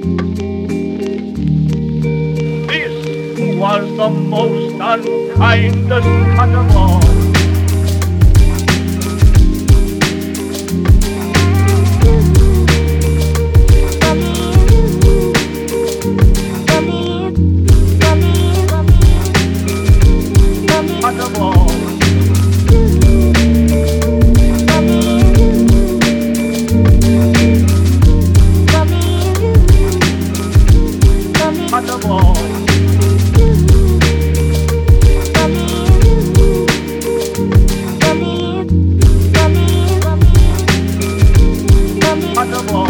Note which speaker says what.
Speaker 1: This was the most unkindest cut of all. Cut of all. Cut of all.